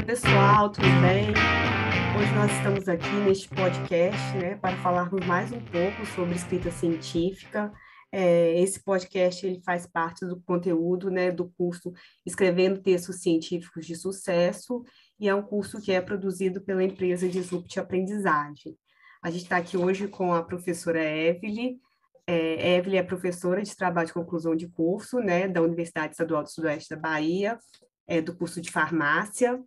Oi, pessoal, tudo bem? Hoje nós estamos aqui neste podcast né, para falarmos mais um pouco sobre escrita científica. É, esse podcast ele faz parte do conteúdo né, do curso Escrevendo Textos Científicos de Sucesso e é um curso que é produzido pela empresa Disrupt Aprendizagem. A gente está aqui hoje com a professora Evelyn. É, Evelyn é professora de trabalho de conclusão de curso né, da Universidade Estadual do Sudoeste da Bahia, é, do curso de farmácia,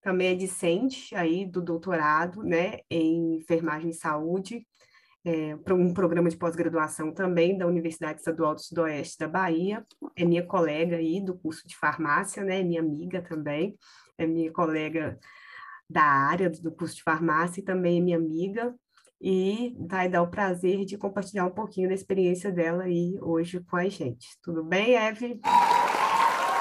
também é discente aí do doutorado né, em enfermagem e saúde, é, um programa de pós-graduação também da Universidade Estadual do Sudoeste da Bahia, é minha colega aí do curso de farmácia, né, é minha amiga também, é minha colega da área do curso de farmácia e também é minha amiga, e vai dar o prazer de compartilhar um pouquinho da experiência dela aí hoje com a gente. Tudo bem, Eve?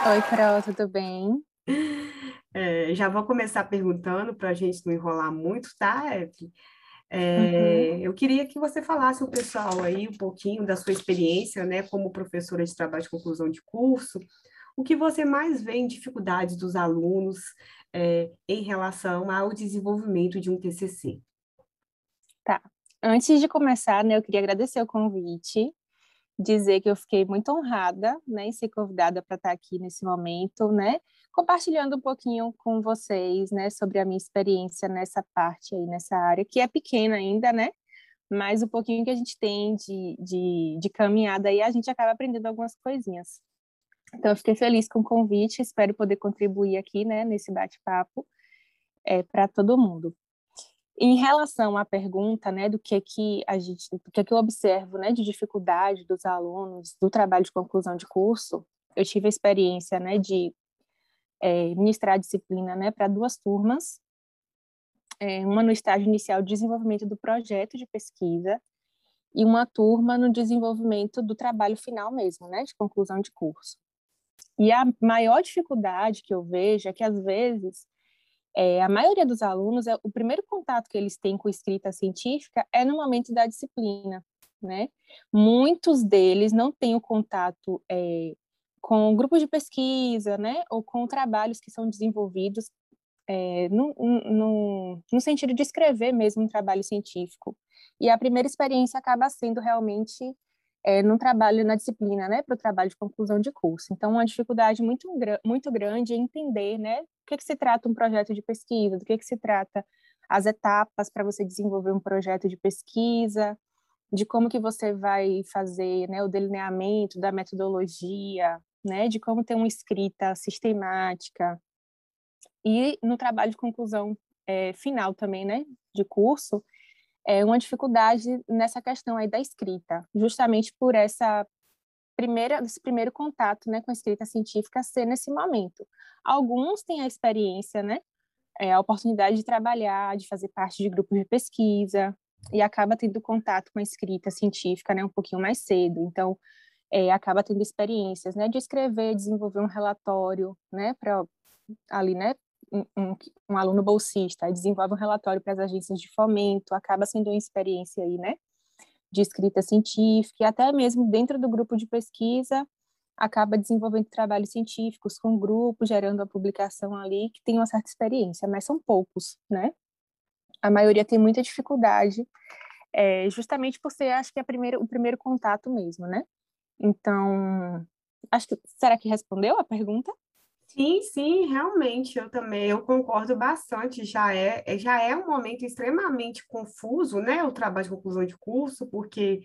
Oi, Pro, tudo bem? É, já vou começar perguntando para a gente não enrolar muito, tá, Eve? É, uhum. Eu queria que você falasse o pessoal aí um pouquinho da sua experiência, né, como professora de trabalho de conclusão de curso, o que você mais vê em dificuldades dos alunos é, em relação ao desenvolvimento de um TCC. Tá. Antes de começar, né, eu queria agradecer o convite, dizer que eu fiquei muito honrada, né, em ser convidada para estar aqui nesse momento, né, compartilhando um pouquinho com vocês, né, sobre a minha experiência nessa parte aí, nessa área, que é pequena ainda, né, mas o pouquinho que a gente tem de, de, de caminhada aí, a gente acaba aprendendo algumas coisinhas. Então, eu fiquei feliz com o convite, espero poder contribuir aqui, né, nesse bate-papo é, para todo mundo. Em relação à pergunta, né, do que é que a gente, do que é que eu observo, né, de dificuldade dos alunos do trabalho de conclusão de curso, eu tive a experiência, né, de é, ministrar a disciplina, né, para duas turmas, é, uma no estágio inicial de desenvolvimento do projeto de pesquisa e uma turma no desenvolvimento do trabalho final mesmo, né, de conclusão de curso. E a maior dificuldade que eu vejo é que, às vezes, é, a maioria dos alunos, é, o primeiro contato que eles têm com escrita científica é no momento da disciplina, né? Muitos deles não têm o contato é, com grupos de pesquisa, né? Ou com trabalhos que são desenvolvidos é, no, no, no sentido de escrever mesmo um trabalho científico. E a primeira experiência acaba sendo realmente é, no trabalho na disciplina, né, para o trabalho de conclusão de curso. Então, uma dificuldade muito, muito grande é entender, né, do que, que se trata um projeto de pesquisa, do que, que se trata as etapas para você desenvolver um projeto de pesquisa, de como que você vai fazer, né, o delineamento da metodologia, né, de como ter uma escrita sistemática. E no trabalho de conclusão é, final também, né, de curso, é uma dificuldade nessa questão aí da escrita, justamente por essa primeira, esse primeiro contato né, com a escrita científica ser nesse momento. Alguns têm a experiência, né, é, a oportunidade de trabalhar, de fazer parte de grupos de pesquisa, e acaba tendo contato com a escrita científica né, um pouquinho mais cedo. Então, é, acaba tendo experiências né, de escrever, desenvolver um relatório né, para ali, né, um, um, aluno bolsista desenvolve um relatório para as agências de fomento, acaba sendo uma experiência aí, né, de escrita científica, e até mesmo dentro do grupo de pesquisa, acaba desenvolvendo trabalhos científicos com grupo, gerando a publicação ali, que tem uma certa experiência, mas são poucos, né? A maioria tem muita dificuldade, é, justamente por ser, acho que, é o primeiro contato mesmo, né? Então, acho que, será que respondeu a pergunta? Sim, sim, realmente, eu também, eu concordo bastante, já é, é, já é um momento extremamente confuso, né, o trabalho de conclusão de curso, porque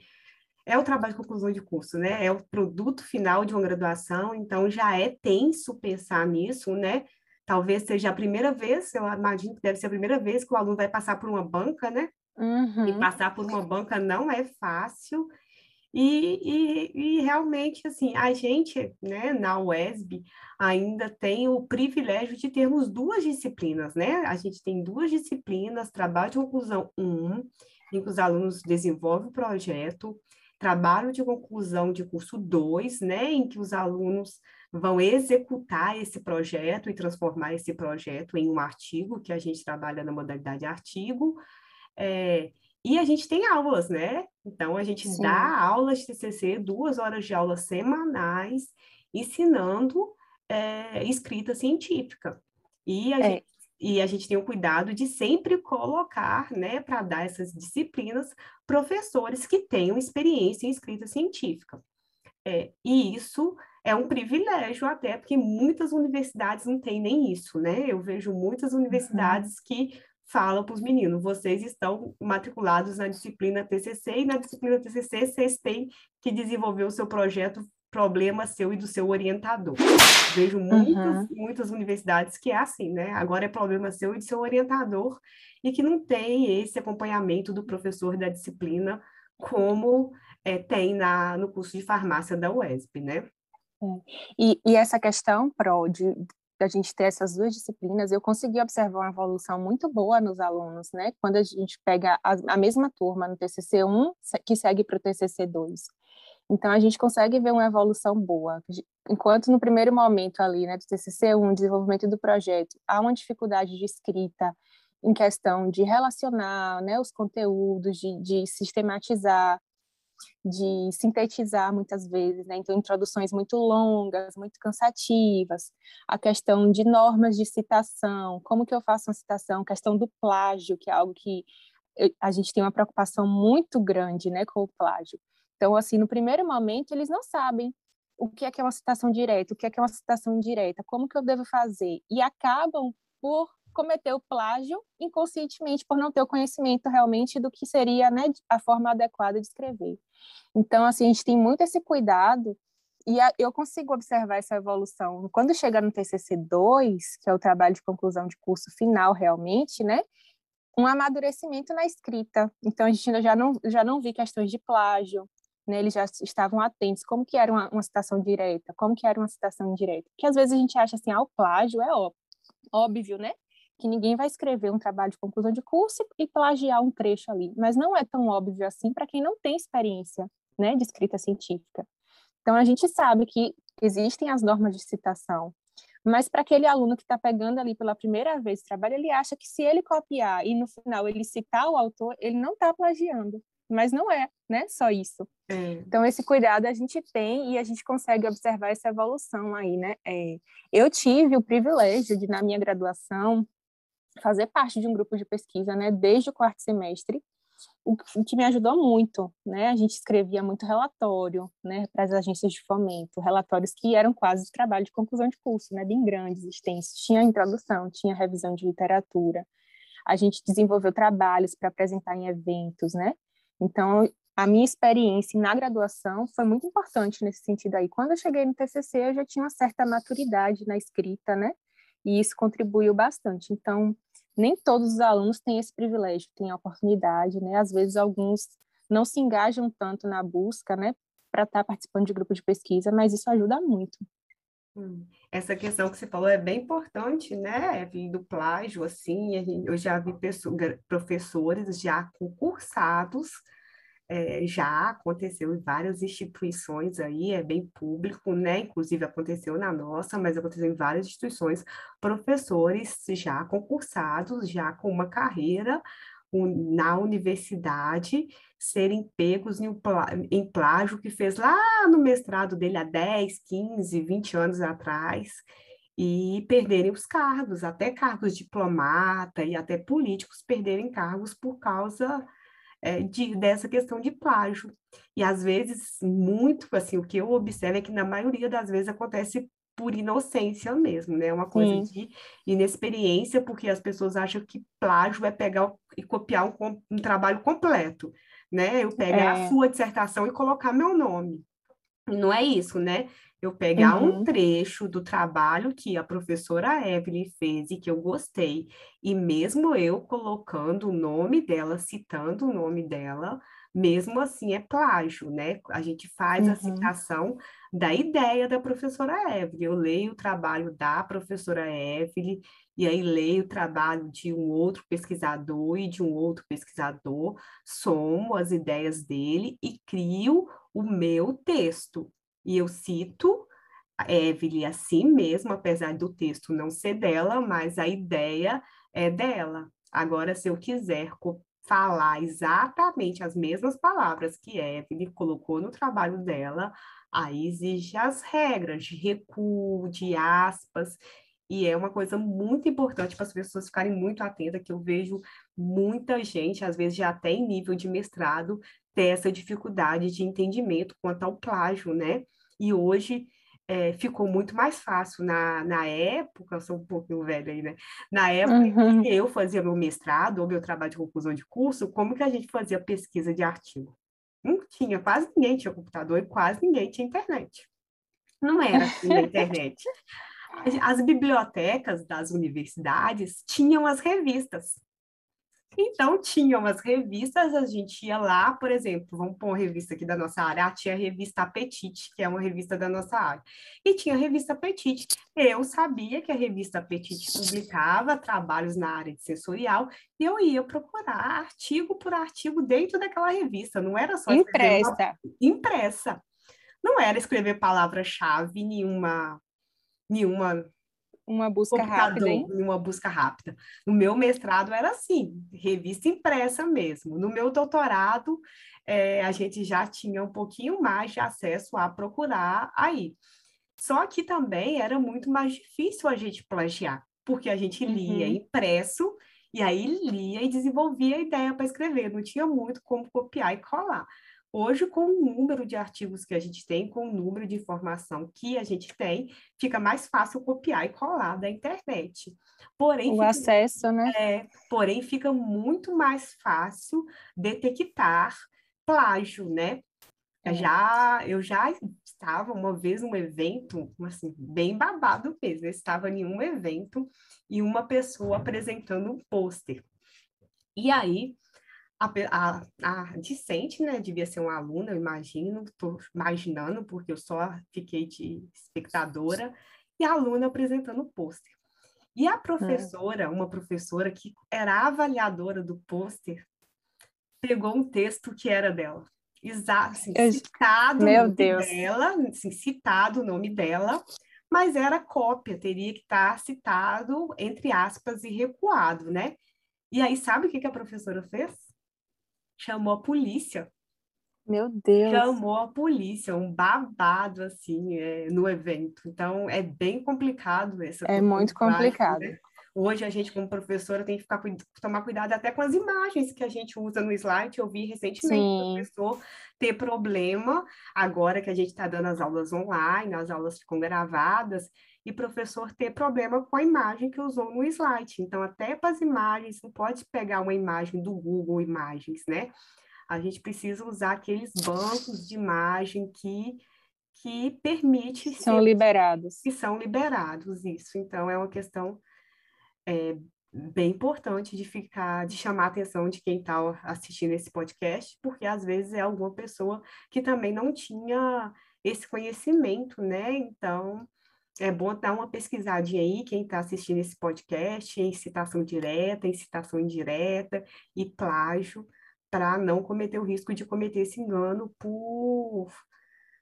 é o trabalho de conclusão de curso, né, é o produto final de uma graduação, então já é tenso pensar nisso, né, talvez seja a primeira vez, eu imagino que deve ser a primeira vez que o aluno vai passar por uma banca, né, uhum. e passar por uma banca não é fácil, e, e, e, realmente, assim, a gente, né, na UESB, ainda tem o privilégio de termos duas disciplinas, né? A gente tem duas disciplinas, trabalho de conclusão 1, em que os alunos desenvolvem o projeto, trabalho de conclusão de curso 2, né, em que os alunos vão executar esse projeto e transformar esse projeto em um artigo, que a gente trabalha na modalidade artigo, é, e a gente tem aulas, né? Então, a gente Sim. dá aulas de TCC, duas horas de aula semanais, ensinando é, escrita científica. E a, é. gente, e a gente tem o cuidado de sempre colocar, né, para dar essas disciplinas, professores que tenham experiência em escrita científica. É, e isso é um privilégio até, porque muitas universidades não têm nem isso, né? Eu vejo muitas universidades uhum. que falam para os meninos, vocês estão matriculados na disciplina TCC, e na disciplina TCC vocês têm que desenvolver o seu projeto problema seu e do seu orientador. Vejo muitas, uhum. muitas universidades que é assim, né? Agora é problema seu e do seu orientador, e que não tem esse acompanhamento do professor da disciplina como é, tem na, no curso de farmácia da UESP, né? É. E, e, essa questão, Pro, de a gente ter essas duas disciplinas, eu consegui observar uma evolução muito boa nos alunos, né? Quando a gente pega a, a mesma turma no TCC 1, que segue para o TCC 2. Então, a gente consegue ver uma evolução boa. Enquanto no primeiro momento ali, né, do TCC 1, desenvolvimento do projeto, há uma dificuldade de escrita em questão de relacionar né, os conteúdos, de, de sistematizar, de sintetizar muitas vezes, né? então introduções muito longas, muito cansativas, a questão de normas de citação, como que eu faço uma citação, questão do plágio, que é algo que a gente tem uma preocupação muito grande, né, com o plágio. Então, assim, no primeiro momento eles não sabem o que é que é uma citação direta, o que é que é uma citação indireta, como que eu devo fazer, e acabam por cometeu plágio inconscientemente por não ter o conhecimento realmente do que seria né, a forma adequada de escrever. Então, assim, a gente tem muito esse cuidado e a, eu consigo observar essa evolução. Quando chega no TCC 2, que é o trabalho de conclusão de curso final realmente, né, um amadurecimento na escrita. Então, a gente já não, já não vi questões de plágio, né, eles já estavam atentos, como que era uma, uma citação direta, como que era uma citação indireta. Porque às vezes a gente acha assim, ah, o plágio é óbvio, né? Que ninguém vai escrever um trabalho de conclusão de curso e plagiar um trecho ali, mas não é tão óbvio assim para quem não tem experiência, né, de escrita científica. Então a gente sabe que existem as normas de citação, mas para aquele aluno que está pegando ali pela primeira vez o trabalho, ele acha que se ele copiar e no final ele citar o autor, ele não está plagiando. Mas não é, né? Só isso. É. Então, esse cuidado a gente tem e a gente consegue observar essa evolução aí, né? É, eu tive o privilégio de, na minha graduação, fazer parte de um grupo de pesquisa, né, desde o quarto semestre, o que me ajudou muito, né? A gente escrevia muito relatório, né, para as agências de fomento, relatórios que eram quase trabalho de conclusão de curso, né, bem grandes, extensos. Tinha introdução, tinha revisão de literatura. A gente desenvolveu trabalhos para apresentar em eventos, né? Então, a minha experiência na graduação foi muito importante nesse sentido aí. Quando eu cheguei no TCC, eu já tinha uma certa maturidade na escrita, né? E isso contribuiu bastante. Então, nem todos os alunos têm esse privilégio, têm a oportunidade, né? Às vezes alguns não se engajam tanto na busca, né, para estar tá participando de grupo de pesquisa, mas isso ajuda muito. Hum, essa questão que você falou é bem importante, né, do plágio, assim, eu já vi professores já concursados é, já aconteceu em várias instituições aí, é bem público, né? Inclusive aconteceu na nossa, mas aconteceu em várias instituições, professores já concursados, já com uma carreira na universidade, serem pegos em, em plágio que fez lá no mestrado dele há 10, 15, 20 anos atrás, e perderem os cargos, até cargos diplomata e até políticos perderem cargos por causa é, de, dessa questão de plágio. E às vezes, muito, assim, o que eu observo é que na maioria das vezes acontece por inocência mesmo, né? Uma coisa Sim. de inexperiência, porque as pessoas acham que plágio é pegar e copiar um, um trabalho completo, né? Eu pegar é. a sua dissertação e colocar meu nome. Não é isso, né? eu pegar uhum. um trecho do trabalho que a professora Evelyn fez e que eu gostei, e mesmo eu colocando o nome dela, citando o nome dela, mesmo assim é plágio, né? A gente faz uhum. a citação da ideia da professora Evelyn. Eu leio o trabalho da professora Evelyn, e aí leio o trabalho de um outro pesquisador e de um outro pesquisador, somo as ideias dele e crio o meu texto. E eu cito a Evelyn assim mesmo, apesar do texto não ser dela, mas a ideia é dela. Agora, se eu quiser falar exatamente as mesmas palavras que Evelyn colocou no trabalho dela, aí exige as regras de recuo, de aspas, E é uma coisa muito importante para as pessoas ficarem muito atentas, que eu vejo muita gente, às vezes já até em nível de mestrado, ter essa dificuldade de entendimento quanto ao plágio, né? E hoje é, ficou muito mais fácil na, na época, eu sou um pouquinho velha aí, né? Na época uhum. que eu fazia meu mestrado ou meu trabalho de conclusão de curso, como que a gente fazia pesquisa de artigo? Não tinha, quase ninguém tinha computador e quase ninguém tinha internet. Não era assim na internet. As bibliotecas das universidades tinham as revistas. Então, tinham as revistas, a gente ia lá, por exemplo, vamos pôr uma revista aqui da nossa área, ah, tinha a revista Apetite, que é uma revista da nossa área, e tinha a revista Apetite. Eu sabia que a revista Apetite publicava trabalhos na área de sensorial, e eu ia procurar artigo por artigo dentro daquela revista, não era só... Impressa. Uma... Impressa. Não era escrever palavra-chave, nenhuma nenhuma uma busca rápida, hein? Uma busca rápida. No meu mestrado era assim, revista impressa mesmo. No meu doutorado, é, a gente já tinha um pouquinho mais de acesso a procurar aí. Só que também era muito mais difícil a gente plagiar, porque a gente lia uhum. impresso e aí lia e desenvolvia a ideia para escrever, não tinha muito como copiar e colar. Hoje, com o número de artigos que a gente tem, com o número de informação que a gente tem, fica mais fácil copiar e colar da internet. Porém, o fica, acesso, né? É, porém, fica muito mais fácil detectar plágio, né? É. Já, eu já estava uma vez num evento, assim, bem babado mesmo. Eu estava em um evento e uma pessoa apresentando um pôster. E aí, a, a, a discente, né, devia ser uma aluna, eu imagino, estou imaginando, porque eu só fiquei de espectadora, e a aluna apresentando o pôster. E a professora, uma professora que era avaliadora do pôster, pegou um texto que era dela. Exato, assim, eu... citado Meu o nome Deus. dela, assim, citado o nome dela, mas era cópia, teria que estar citado, entre aspas, e recuado, né? E aí, sabe o que, que a professora fez? Chamou a polícia. Meu Deus! Chamou a polícia, um babado, assim, é, no evento. Então, é bem complicado essa É muito complicado. Né? Hoje, a gente, como professora, tem que ficar, tomar cuidado até com as imagens que a gente usa no slide. Eu vi recentemente um professor ter problema, agora que a gente está dando as aulas online, as aulas ficam gravadas, e professor ter problema com a imagem que usou no slide. Então, até para as imagens, não pode pegar uma imagem do Google Imagens, né? A gente precisa usar aqueles bancos de imagem que, que permite... São ser, liberados. Que são liberados, isso. Então, é uma questão é, bem importante de ficar, de chamar a atenção de quem está assistindo esse podcast, porque às vezes é alguma pessoa que também não tinha esse conhecimento, né? Então, é bom dar uma pesquisadinha aí, quem está assistindo esse podcast, em citação direta, em citação indireta e plágio, para não cometer o risco de cometer esse engano por,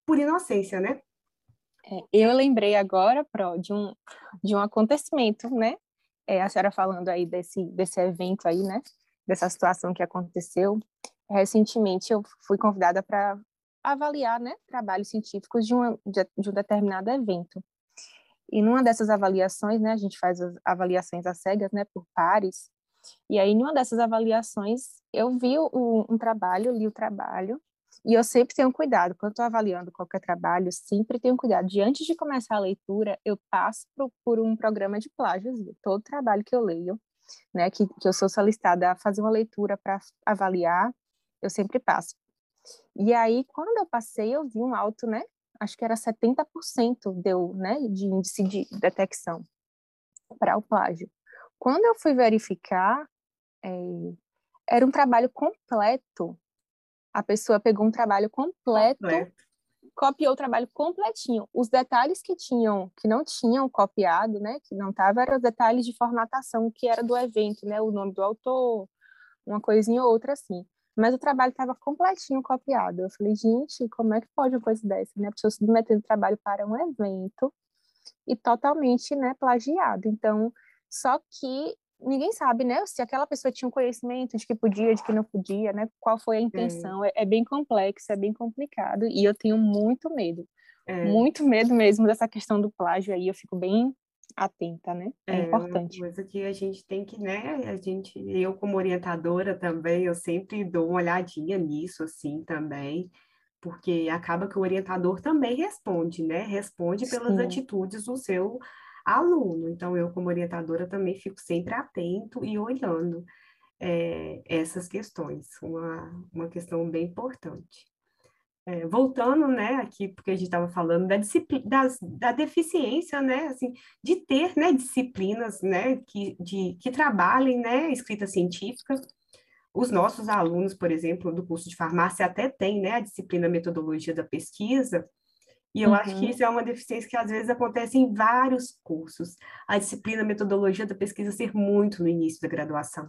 por inocência, né? É, eu lembrei agora, Pro, de um, de um acontecimento, né? É, a senhora falando aí desse, desse evento aí, né? Dessa situação que aconteceu. Recentemente eu fui convidada para avaliar, né? Trabalhos científicos de, uma, de, de um determinado evento. E numa dessas avaliações, né, a gente faz as avaliações às cegas, né, por pares, e aí, numa dessas avaliações, eu vi o, um trabalho, li o trabalho, e eu sempre tenho cuidado, quando estou avaliando qualquer trabalho, sempre tenho cuidado. De antes de começar a leitura, eu passo por, por um programa de plágios, todo trabalho que eu leio, né, que, que eu sou solicitada a fazer uma leitura para avaliar, eu sempre passo. E aí, quando eu passei, eu vi um alto, né, acho que era 70% deu, né, de índice de detecção para o plágio. Quando eu fui verificar, é, era um trabalho completo. A pessoa pegou um trabalho completo, completo, copiou o trabalho completinho. Os detalhes que tinham, que não tinham copiado, né, que não estava, eram os detalhes de formatação que era do evento, né, o nome do autor, uma coisinha ou outra assim mas o trabalho estava completinho copiado. Eu falei, gente, como é que pode uma coisa dessa, né? A pessoa submetendo trabalho para um evento e totalmente, né, plagiado. Então, só que ninguém sabe, né, se aquela pessoa tinha um conhecimento de que podia, de que não podia, né? Qual foi a intenção? É, é bem complexo, é bem complicado e eu tenho muito medo. É. Muito medo mesmo dessa questão do plágio aí, eu fico bem atenta, né? É, é importante. Uma coisa que a gente tem que, né? A gente, eu como orientadora também, eu sempre dou uma olhadinha nisso, assim, também, porque acaba que o orientador também responde, né? Responde pelas Sim. atitudes do seu aluno. Então, eu como orientadora também fico sempre atento e olhando é, essas questões, uma, uma questão bem importante. É, voltando, né, aqui, porque a gente estava falando da, das, da deficiência, né, assim, de ter, né, disciplinas, né, que, de, que trabalhem, né, escrita científica. Os nossos alunos, por exemplo, do curso de farmácia até têm, né, a disciplina metodologia da pesquisa, e eu uhum. acho que uhum. isso é uma deficiência que às vezes acontece em vários cursos. A disciplina metodologia da pesquisa ser muito no início da graduação.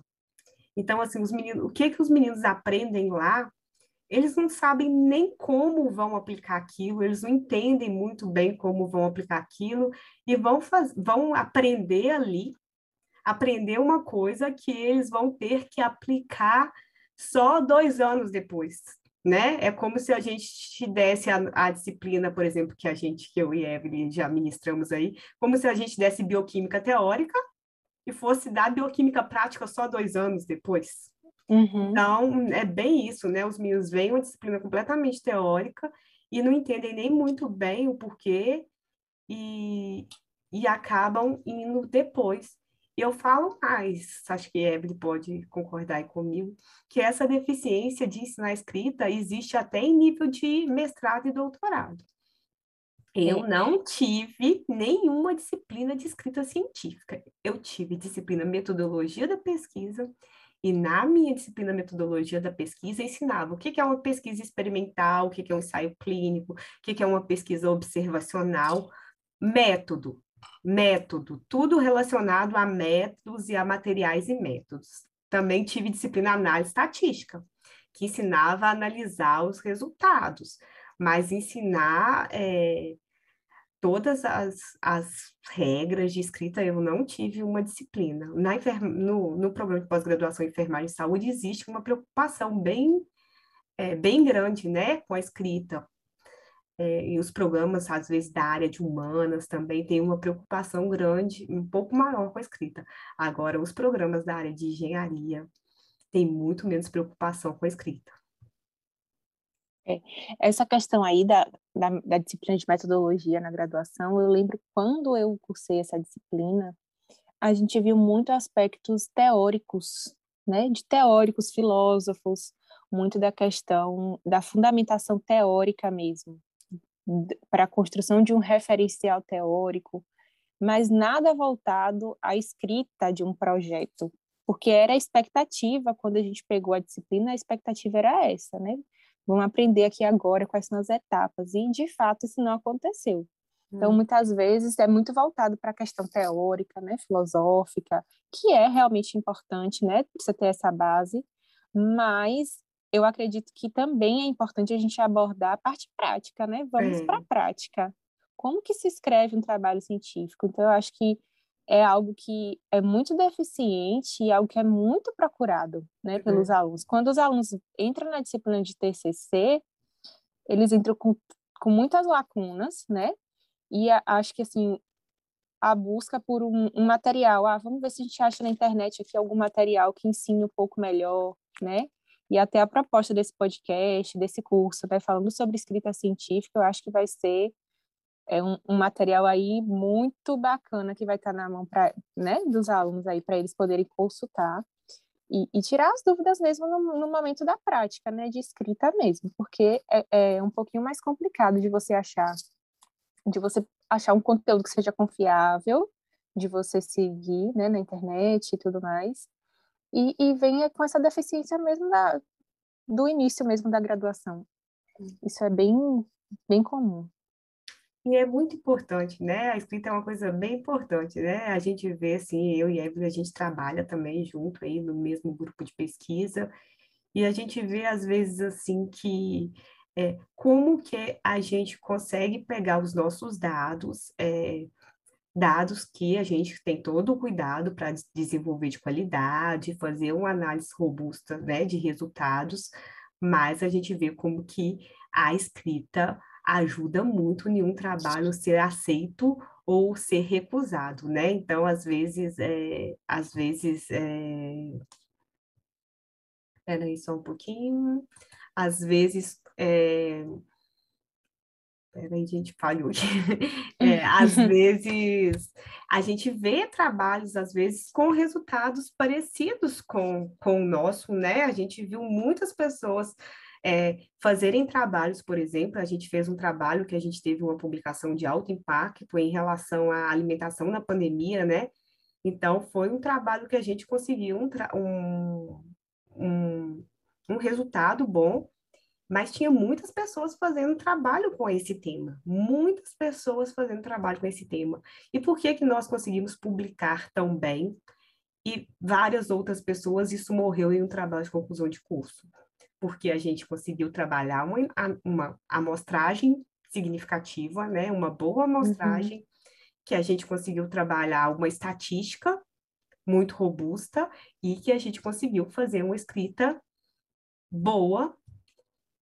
Então, assim, os meninos, o que que os meninos aprendem lá eles não sabem nem como vão aplicar aquilo, eles não entendem muito bem como vão aplicar aquilo e vão, faz, vão aprender ali, aprender uma coisa que eles vão ter que aplicar só dois anos depois, né? É como se a gente te desse a, a disciplina, por exemplo, que a gente, que eu e Evelyn já ministramos aí, como se a gente desse bioquímica teórica e fosse dar bioquímica prática só dois anos depois. Uhum. Então, é bem isso, né? Os meninos veem uma disciplina completamente teórica e não entendem nem muito bem o porquê e, e acabam indo depois. E eu falo mais, acho que Evelyn pode concordar aí comigo, que essa deficiência de ensinar escrita existe até em nível de mestrado e doutorado. Eu é. não tive nenhuma disciplina de escrita científica. Eu tive disciplina metodologia da pesquisa e na minha disciplina metodologia da pesquisa, ensinava o que é uma pesquisa experimental, o que é um ensaio clínico, o que é uma pesquisa observacional, método, método, tudo relacionado a métodos e a materiais e métodos. Também tive disciplina análise estatística, que ensinava a analisar os resultados, mas ensinar é, todas as, as regras de escrita, eu não tive uma disciplina. Na no, no programa de pós-graduação em enfermagem e saúde, existe uma preocupação bem, é, bem grande né, com a escrita. É, e os programas, às vezes, da área de humanas também têm uma preocupação grande, um pouco maior com a escrita. Agora, os programas da área de engenharia têm muito menos preocupação com a escrita. É, essa questão aí da, da, da, disciplina de metodologia na graduação, eu lembro quando eu cursei essa disciplina, a gente viu muito aspectos teóricos, né, de teóricos, filósofos, muito da questão da fundamentação teórica mesmo, para a construção de um referencial teórico, mas nada voltado à escrita de um projeto, porque era a expectativa, quando a gente pegou a disciplina, a expectativa era essa, né? Vamos aprender aqui agora quais são as etapas. E, de fato, isso não aconteceu. Então, hum. muitas vezes, é muito voltado para a questão teórica, né, filosófica, que é realmente importante, né, precisa ter essa base, mas eu acredito que também é importante a gente abordar a parte prática, né? Vamos para a prática. Como que se escreve um trabalho científico? Então, eu acho que é algo que é muito deficiente e algo que é muito procurado né, pelos uhum. alunos. Quando os alunos entram na disciplina de TCC, eles entram com, com muitas lacunas, né? E a, acho que, assim, a busca por um, um, material, ah, vamos ver se a gente acha na internet aqui algum material que ensine um pouco melhor, né? E até a proposta desse podcast, desse curso, né, falando sobre escrita científica, eu acho que vai ser é um, um, material aí muito bacana que vai estar na mão pra, né, dos alunos aí para eles poderem consultar e, e, tirar as dúvidas mesmo no, no, momento da prática, né, de escrita mesmo, porque é, é um pouquinho mais complicado de você achar, de você achar um conteúdo que seja confiável, de você seguir, né, na internet e tudo mais, e, e venha com essa deficiência mesmo da, do início mesmo da graduação. Isso é bem, bem comum. E é muito importante, né? A escrita é uma coisa bem importante, né? A gente vê, assim, eu e a Evelyn, a gente trabalha também junto aí no mesmo grupo de pesquisa, e a gente vê, às vezes, assim, que é, como que a gente consegue pegar os nossos dados, é, dados que a gente tem todo o cuidado para desenvolver de qualidade, fazer uma análise robusta, né, de resultados, mas a gente vê como que a escrita ajuda muito nenhum trabalho ser aceito ou ser recusado, né? Então, às vezes, é, às vezes, é... Espera aí só um pouquinho. Às vezes, é... Peraí, gente, falhou aqui. É, às vezes, a gente vê trabalhos, às vezes, com resultados parecidos com, com o nosso, né? A gente viu muitas pessoas é, fazerem trabalhos, por exemplo, a gente fez um trabalho que a gente teve uma publicação de alto impacto em relação à alimentação na pandemia, né? Então, foi um trabalho que a gente conseguiu um, um, um, um resultado bom mas tinha muitas pessoas fazendo trabalho com esse tema, muitas pessoas fazendo trabalho com esse tema. E por que que nós conseguimos publicar tão bem e várias outras pessoas isso morreu em um trabalho de conclusão de curso? Porque a gente conseguiu trabalhar uma, uma amostragem significativa, né, uma boa amostragem, uhum. que a gente conseguiu trabalhar uma estatística muito robusta e que a gente conseguiu fazer uma escrita boa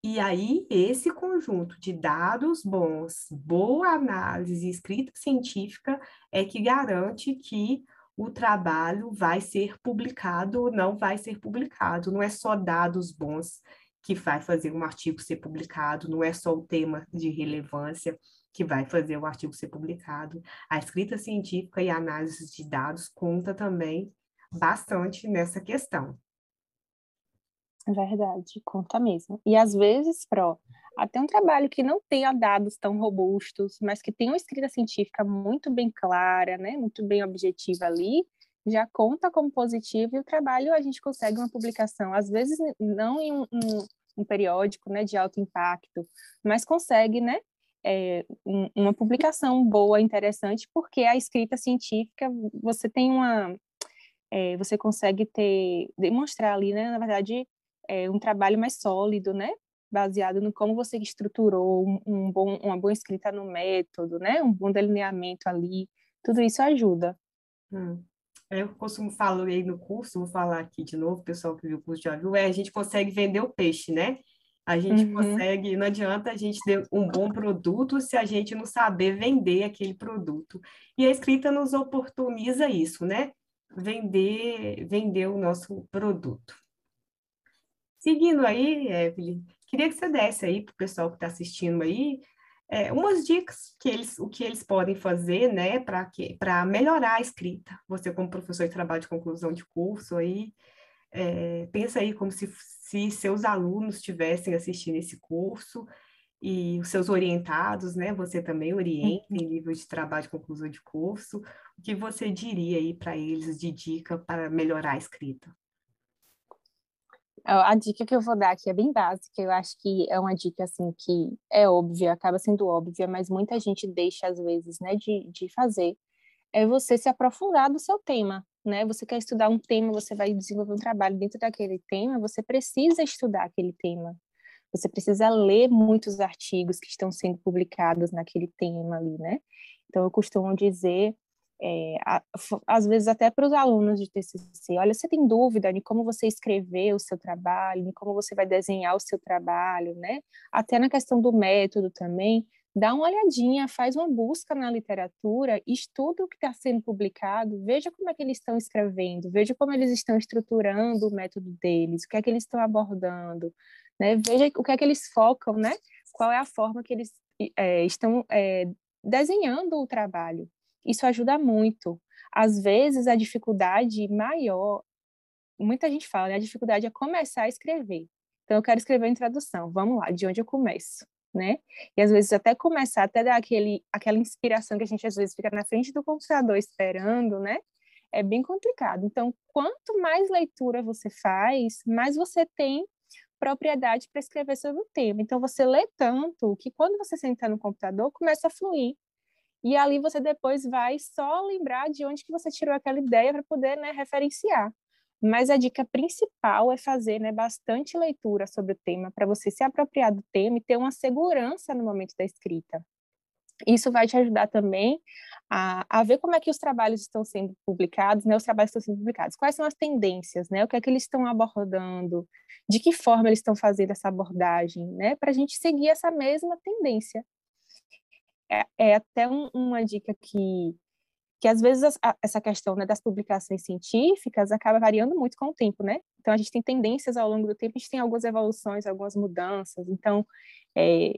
e aí, esse conjunto de dados bons, boa análise escrita científica é que garante que o trabalho vai ser publicado ou não vai ser publicado. Não é só dados bons que vai fazer um artigo ser publicado, não é só o tema de relevância que vai fazer o artigo ser publicado. A escrita científica e a análise de dados conta também bastante nessa questão. Verdade, conta mesmo. E às vezes, Pro, até um trabalho que não tenha dados tão robustos, mas que tenha uma escrita científica muito bem clara, né, muito bem objetiva ali, já conta como positivo e o trabalho a gente consegue uma publicação, às vezes não em um, um, um periódico, né, de alto impacto, mas consegue, né, é, um, uma publicação boa, interessante, porque a escrita científica você tem uma, é, você consegue ter demonstrar ali, né, na verdade é, um trabalho mais sólido, né? Baseado no como você estruturou um, um bom, uma boa escrita no método, né? Um bom delineamento ali. Tudo isso ajuda. Hum. Eu costumo falar aí no curso, vou falar aqui de novo, o pessoal que viu o curso já viu, é a gente consegue vender o peixe, né? A gente uhum. consegue, não adianta a gente ter um bom produto se a gente não saber vender aquele produto. E a escrita nos oportuniza isso, né? Vender, vender o nosso produto. Seguindo aí, Evelyn, queria que você desse aí para o pessoal que está assistindo aí é, umas dicas que eles, o que eles podem fazer, né, para melhorar a escrita. Você, como professor de trabalho de conclusão de curso, aí, é, pensa aí como se, se seus alunos estivessem assistindo esse curso e os seus orientados, né, você também orienta em nível de trabalho de conclusão de curso, o que você diria aí para eles de dica para melhorar a escrita? A dica que eu vou dar aqui é bem básica, eu acho que é uma dica assim que é óbvia, acaba sendo óbvia, mas muita gente deixa às vezes, né, de, de fazer. É você se aprofundar do seu tema, né? Você quer estudar um tema, você vai desenvolver um trabalho dentro daquele tema, você precisa estudar aquele tema. Você precisa ler muitos artigos que estão sendo publicados naquele tema ali, né? Então eu costumo dizer é, a, às vezes até para os alunos de TCC, olha, você tem dúvida de como você escrever o seu trabalho, de como você vai desenhar o seu trabalho, né? Até na questão do método também, dá uma olhadinha, faz uma busca na literatura, estuda o que está sendo publicado, veja como é que eles estão escrevendo, veja como eles estão estruturando o método deles, o que é que eles estão abordando, né? Veja o que é que eles focam, né? Qual é a forma que eles é, estão é, desenhando o trabalho. Isso ajuda muito. Às vezes, a dificuldade maior, muita gente fala, né? A dificuldade é começar a escrever. Então, eu quero escrever em tradução. Vamos lá, de onde eu começo? Né? E às vezes até começar, até dar aquele, aquela inspiração que a gente às vezes fica na frente do computador esperando, né? É bem complicado. Então, quanto mais leitura você faz, mais você tem propriedade para escrever sobre o tema. Então, você lê tanto que quando você senta no computador, começa a fluir. E ali você depois vai só lembrar de onde que você tirou aquela ideia para poder né, referenciar. Mas a dica principal é fazer né, bastante leitura sobre o tema, para você se apropriar do tema e ter uma segurança no momento da escrita. Isso vai te ajudar também a, a ver como é que os trabalhos estão sendo publicados, né? Os trabalhos estão sendo publicados. Quais são as tendências, né? O que é que eles estão abordando? De que forma eles estão fazendo essa abordagem, né? Para a gente seguir essa mesma tendência é, é até um, uma dica que que às vezes a, essa questão né, das publicações científicas acaba variando muito com o tempo, né? Então a gente tem tendências ao longo do tempo, a gente tem algumas evoluções, algumas mudanças. Então é,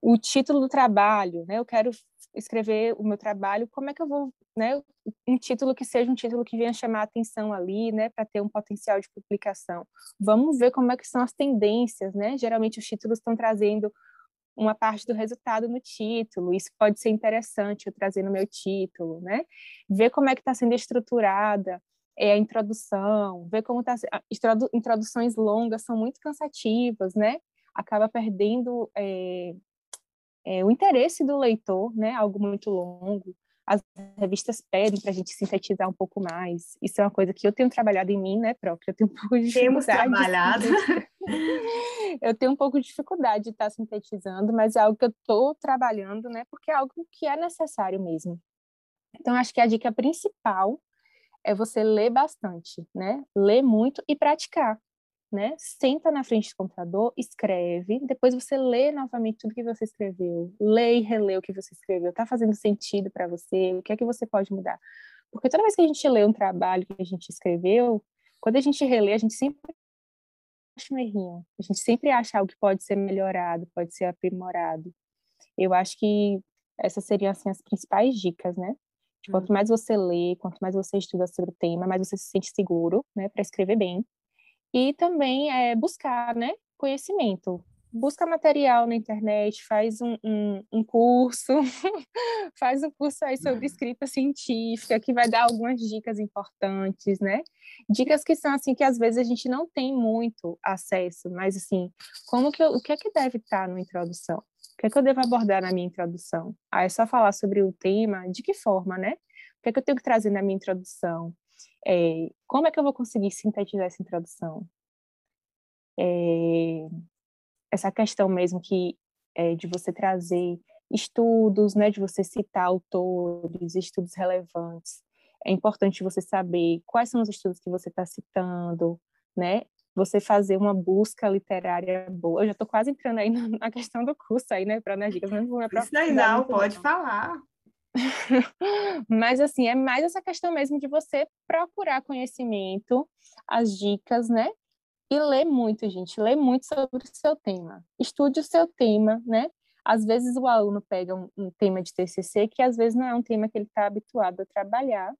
o título do trabalho, né? Eu quero escrever o meu trabalho, como é que eu vou, né? Um título que seja um título que venha chamar a atenção ali, né? Para ter um potencial de publicação. Vamos ver como é que são as tendências, né? Geralmente os títulos estão trazendo uma parte do resultado no título. Isso pode ser interessante eu trazer no meu título, né? Ver como é que está sendo estruturada é, a introdução, ver como está... Introduções longas são muito cansativas, né? Acaba perdendo é, é, o interesse do leitor, né? Algo muito longo. As revistas pedem para a gente sintetizar um pouco mais. Isso é uma coisa que eu tenho trabalhado em mim, né, própria. Eu tenho um pouco de Temos trabalhado. eu tenho um pouco de dificuldade de estar sintetizando, mas é algo que eu estou trabalhando, né? Porque é algo que é necessário mesmo. Então, acho que a dica principal é você ler bastante, né? Ler muito e praticar, né? Senta na frente do computador, escreve, depois você lê novamente tudo que você escreveu, lê e relê o que você escreveu. Está fazendo sentido para você? O que é que você pode mudar? Porque toda vez que a gente lê um trabalho que a gente escreveu, quando a gente relê, a gente sempre acha um errinho. A gente sempre acha algo que pode ser melhorado, pode ser aprimorado. Eu acho que essas seriam assim as principais dicas, né? Quanto uhum. mais você lê, quanto mais você estuda sobre o tema, mais você se sente seguro, né, para escrever bem. E também é buscar, né, conhecimento busca material na internet, faz um, um, um curso, faz um curso aí sobre escrita científica, que vai dar algumas dicas importantes, né? Dicas que são, assim, que às vezes a gente não tem muito acesso, mas, assim, como que eu, o que é que deve estar na introdução? O que é que eu devo abordar na minha introdução? Ah, é só falar sobre o tema, de que forma, né? O que é que eu tenho que trazer na minha introdução? É, como é que eu vou conseguir sintetizar essa introdução? É, essa questão mesmo que é, de você trazer estudos, né, de você citar autores, estudos relevantes. É importante você saber quais são os estudos que você está citando, né? Você fazer uma busca literária boa. Eu já estou quase entrando aí na questão do curso aí, né, para nas dicas, não vou Isso aí não, pode não. falar. Mas assim, é mais essa questão mesmo de você procurar conhecimento, as dicas, né? E lê muito, gente, lê muito sobre o seu tema. Estude o seu tema, né? Às vezes o aluno pega um, um tema de TCC que às vezes não é um tema que ele está habituado a trabalhar,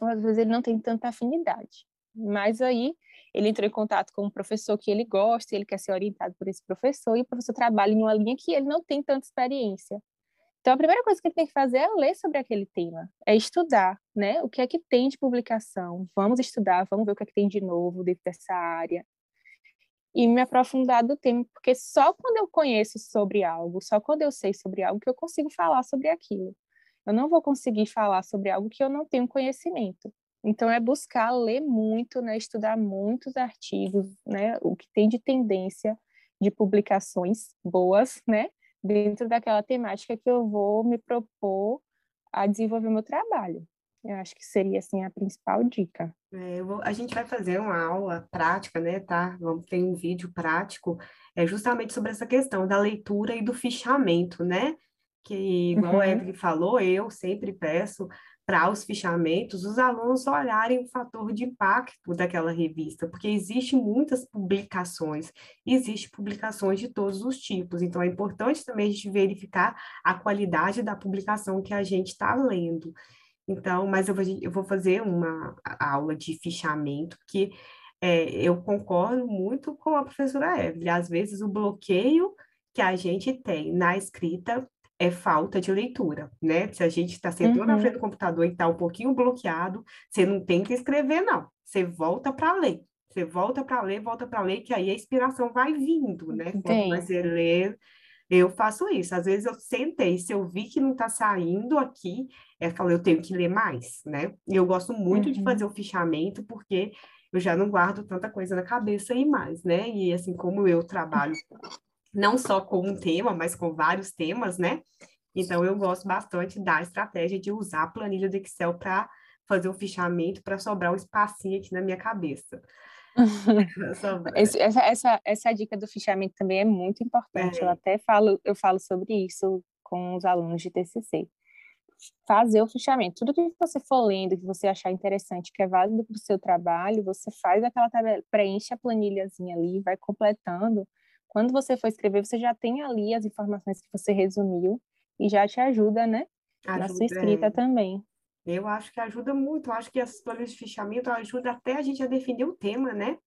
ou às vezes ele não tem tanta afinidade. Mas aí ele entrou em contato com um professor que ele gosta, ele quer ser orientado por esse professor, e o professor trabalha em uma linha que ele não tem tanta experiência. Então, a primeira coisa que tem que fazer é ler sobre aquele tema, é estudar, né? O que é que tem de publicação? Vamos estudar, vamos ver o que é que tem de novo dentro dessa área. E me aprofundar do tema, porque só quando eu conheço sobre algo, só quando eu sei sobre algo que eu consigo falar sobre aquilo. Eu não vou conseguir falar sobre algo que eu não tenho conhecimento. Então é buscar ler muito, né, estudar muitos artigos, né, o que tem de tendência de publicações boas, né, dentro daquela temática que eu vou me propor a desenvolver meu trabalho. Eu acho que seria assim a principal dica. É, vou, a gente vai fazer uma aula prática, né, tá? Vamos ter um vídeo prático, é justamente sobre essa questão da leitura e do fichamento, né? Que, igual uhum. a Evelyn falou, eu sempre peço para os fichamentos, os alunos olharem o fator de impacto daquela revista, porque existem muitas publicações, existem publicações de todos os tipos, então é importante também a gente verificar a qualidade da publicação que a gente está lendo. Então, mas eu vou, eu vou fazer uma aula de fichamento que é, eu concordo muito com a professora Evelyn. Às vezes, o bloqueio que a gente tem na escrita é falta de leitura, né? Se a gente está sentando uhum. na frente do computador e está um pouquinho bloqueado, você não tem que escrever, não. Você volta para ler. Você volta para ler, volta para ler, que aí a inspiração vai vindo, né? Quanto mais você lê, eu faço isso. Às vezes eu sentei, se eu vi que não está saindo aqui, eu falo, eu tenho que ler mais, né? E eu gosto muito uhum. de fazer o fichamento, porque eu já não guardo tanta coisa na cabeça e mais, né? E assim como eu trabalho não só com um tema, mas com vários temas, né? Então, eu gosto bastante da estratégia de usar a planilha do Excel para fazer o fichamento, para sobrar um espacinho aqui na minha cabeça. Essa, essa, essa dica do fichamento também é muito importante. É. Eu até falo, eu falo sobre isso com os alunos de TCC. Fazer o fichamento. Tudo que você for lendo, que você achar interessante, que é válido para o seu trabalho, você faz aquela tabela, preenche a planilhazinha ali, vai completando. Quando você for escrever, você já tem ali as informações que você resumiu e já te ajuda, né? Ajuda, na sua escrita é. também. Eu acho que ajuda muito, eu acho que as planilhas de fichamento ajudam até a gente a definir o tema, né?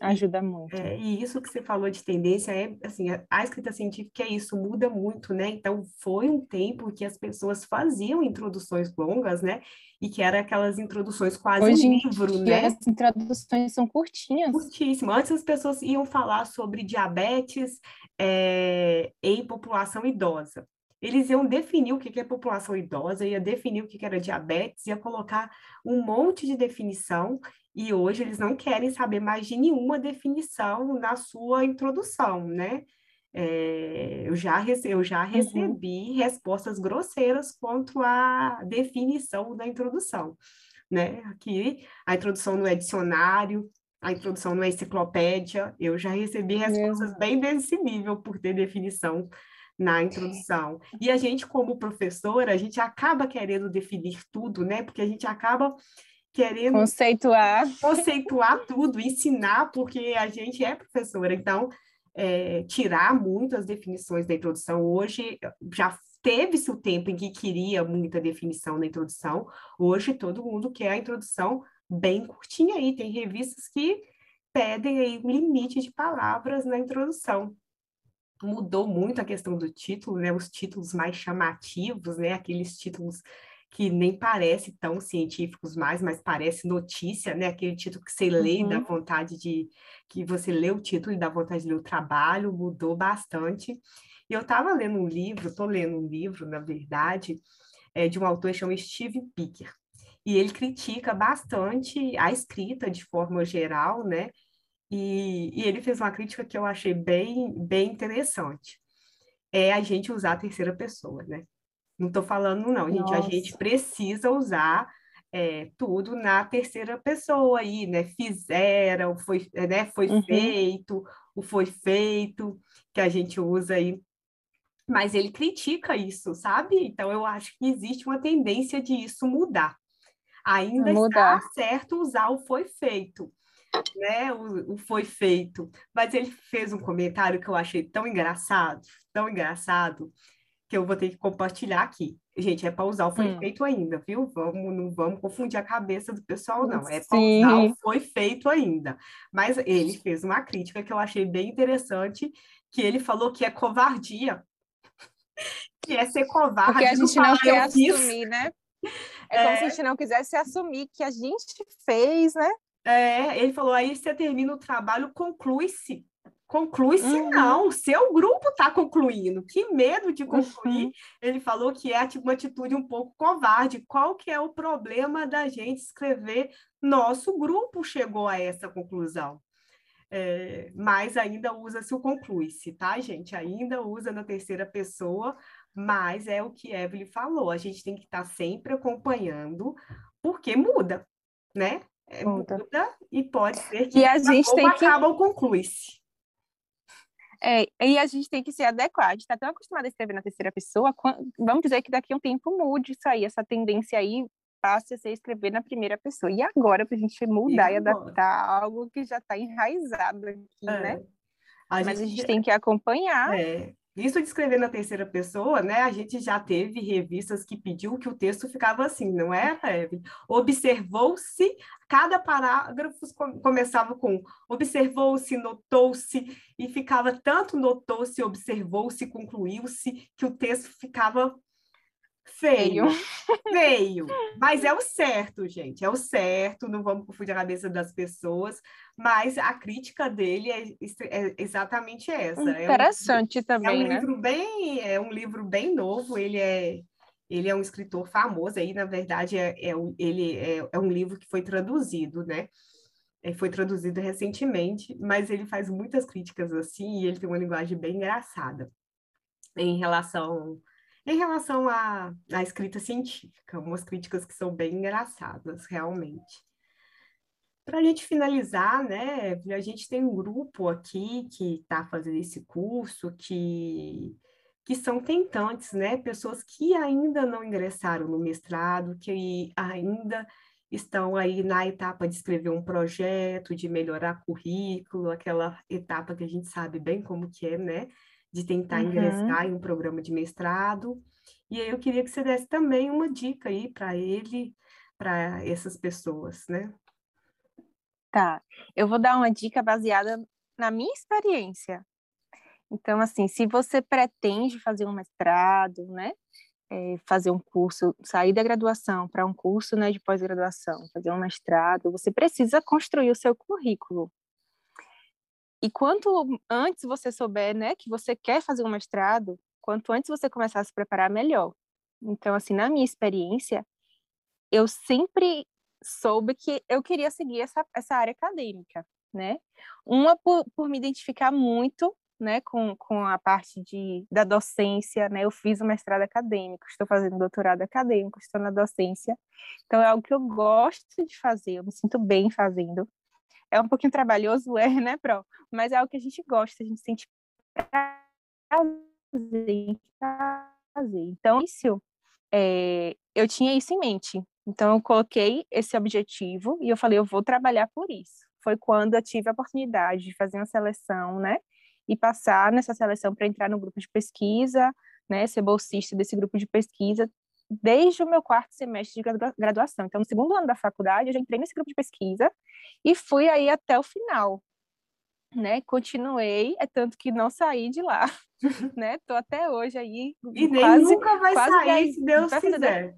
Ajuda muito. É, e isso que você falou de tendência é, assim, a, escrita científica é isso, muda muito, né? Então, foi um tempo que as pessoas faziam introduções longas, né? E que eram aquelas introduções quase Hoje, um livro, né? as introduções são curtinhas. Curtíssimo. Antes as pessoas iam falar sobre diabetes é, em população idosa eles iam definir o que é população idosa, ia definir o que era diabetes, ia colocar um monte de definição, e hoje eles não querem saber mais de nenhuma definição na sua introdução, né? É, eu já, rece eu já uhum. recebi uhum. respostas grosseiras quanto à definição da introdução, né? Aqui a introdução não é dicionário, a introdução não é enciclopédia, eu já recebi respostas bem desse nível por ter definição na introdução. E a gente, como professora, a gente acaba querendo definir tudo, né? Porque a gente acaba querendo conceituar, conceituar tudo, ensinar, porque a gente é professora. Então, é, tirar muitas definições da introdução hoje já teve-se o tempo em que queria muita definição na introdução. Hoje todo mundo quer a introdução bem curtinha aí. Tem revistas que pedem aí um limite de palavras na introdução mudou muito a questão do título, né? Os títulos mais chamativos, né? Aqueles títulos que nem parece tão científicos mais, mas parece notícia, né? Aquele título que você lê uhum. e dá vontade de que você lê o título e dá vontade de ler o trabalho, mudou bastante. E eu estava lendo um livro, estou lendo um livro, na verdade, é, de um autor que chama Steve Picker. E ele critica bastante a escrita de forma geral, né? E, e ele fez uma crítica que eu achei bem, bem interessante. É a gente usar a terceira pessoa, né? Não estou falando, não, gente. Nossa. A gente precisa usar é, tudo na terceira pessoa aí, né? Fizeram, foi, né? foi uhum. feito, o foi feito, que a gente usa aí. Mas ele critica isso, sabe? Então eu acho que existe uma tendência de isso mudar. Ainda mudar. está certo usar o foi feito né, o, o, foi feito. Mas ele fez um comentário que eu achei tão engraçado, tão engraçado, que eu vou ter que compartilhar aqui. Gente, é para usar o foi hum. feito ainda, viu? Vamos, não vamos confundir a cabeça do pessoal, não. É para usar o foi feito ainda. Mas ele fez uma crítica que eu achei bem interessante, que ele falou que é covardia. que é ser covarde. Porque a gente não quer assumir, né? É, é como se a gente não quisesse assumir que a gente fez, né? É, ele falou, aí você termina o trabalho, conclui-se. Conclui-se uhum. não, seu grupo está concluindo. Que medo de concluir. Uhum. Ele falou que é uma atitude um pouco covarde. Qual que é o problema da gente escrever? Nosso grupo chegou a essa conclusão. É, mas ainda usa-se o conclui-se, tá, gente? Ainda usa na terceira pessoa, mas é o que Evelyn falou. A gente tem que estar tá sempre acompanhando, porque muda, né? é, muda e pode ser que e a gente tem que... acaba ou conclui-se. É, e a gente tem que se adequar. A gente está tão acostumado a escrever na terceira pessoa, vamos dizer que daqui a um tempo mude isso aí, essa tendência aí passe a ser escrever na primeira pessoa. E agora, para a gente mudar e, e adaptar algo que já está enraizado aqui, é. né? A Mas gente... a gente tem que acompanhar. É. Isso de escrever na terceira pessoa, né? A gente já teve revistas que pediu que o texto ficava assim, não é, Eve? Observou-se, cada parágrafo começava com observou-se, notou-se, e ficava tanto notou-se, observou-se, concluiu-se, que o texto ficava Feio. Feio. Mas é o certo, gente. É o certo. Não vamos confundir a cabeça das pessoas. Mas a crítica dele é, é exatamente essa. Interessante é um, também, é um né? Livro bem, é um livro bem novo. Ele é, ele é um escritor famoso. Aí, na verdade, é, é, ele é, é um livro que foi traduzido, né? É, foi traduzido recentemente, mas ele faz muitas críticas assim e ele tem uma linguagem bem engraçada em relação em relação à, à escrita científica, umas críticas que são bem engraçadas, realmente. Para a gente finalizar, né, a gente tem um grupo aqui que está fazendo esse curso, que que são tentantes, né? Pessoas que ainda não ingressaram no mestrado, que ainda estão aí na etapa de escrever um projeto, de melhorar currículo, aquela etapa que a gente sabe bem como que é, né? De tentar uhum. ingressar em um programa de mestrado. E aí eu queria que você desse também uma dica aí para ele, para essas pessoas, né? Tá. Eu vou dar uma dica baseada na minha experiência. Então, assim, se você pretende fazer um mestrado, né? É, fazer um curso, sair da graduação para um curso né, de pós-graduação, fazer um mestrado, você precisa construir o seu currículo. E quanto antes você souber né, que você quer fazer um mestrado, quanto antes você começar a se preparar, melhor. Então, assim, na minha experiência, eu sempre soube que eu queria seguir essa, essa área acadêmica, né? Uma por, por me identificar muito, né, com, com a parte de, da docência, né? Eu fiz o mestrado acadêmico, estou fazendo doutorado acadêmico, estou na docência. Então, é algo que eu gosto de fazer, eu me sinto bem fazendo. É um pouquinho trabalhoso, é, né, Pro? Mas é algo que a gente gosta, a gente sente prazer fazer. Então, isso, é, eu tinha isso em mente. Então, eu coloquei esse objetivo e eu falei, eu vou trabalhar por isso. Foi quando eu tive a oportunidade de fazer uma seleção, né? E passar nessa seleção para entrar no grupo de pesquisa, né? Ser bolsista desse grupo de pesquisa desde o meu quarto semestre de graduação. Então, no segundo ano da faculdade, eu já entrei nesse grupo de pesquisa e fui aí até o final, né? Continuei, é tanto que não saí de lá, né? Tô até hoje aí. E nem quase, nunca vai sair, dez, se Deus quiser.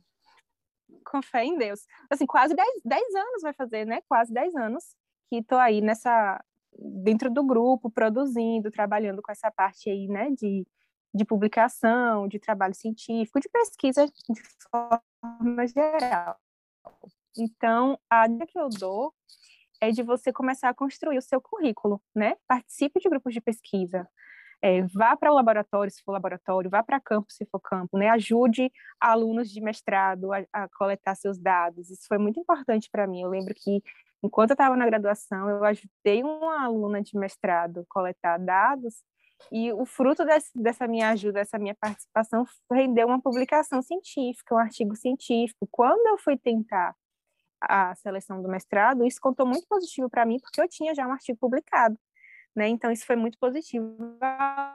Com fé em Deus. Assim, quase 10, 10 anos vai fazer, né? Quase 10 anos que tô aí nessa dentro do grupo, produzindo, trabalhando com essa parte aí, né, de, de publicação, de trabalho científico, de pesquisa de forma geral. Então, a dica que eu dou é de você começar a construir o seu currículo, né? Participe de grupos de pesquisa, é, vá para o laboratório, se for laboratório, vá para campo, se for campo, né? Ajude alunos de mestrado a, a coletar seus dados. Isso foi muito importante para mim. Eu lembro que, enquanto eu estava na graduação, eu ajudei uma aluna de mestrado a coletar dados e o fruto desse, dessa minha ajuda, dessa minha participação, rendeu uma publicação científica, um artigo científico. Quando eu fui tentar a seleção do mestrado, isso contou muito positivo para mim, porque eu tinha já um artigo publicado. Né? Então, isso foi muito positivo.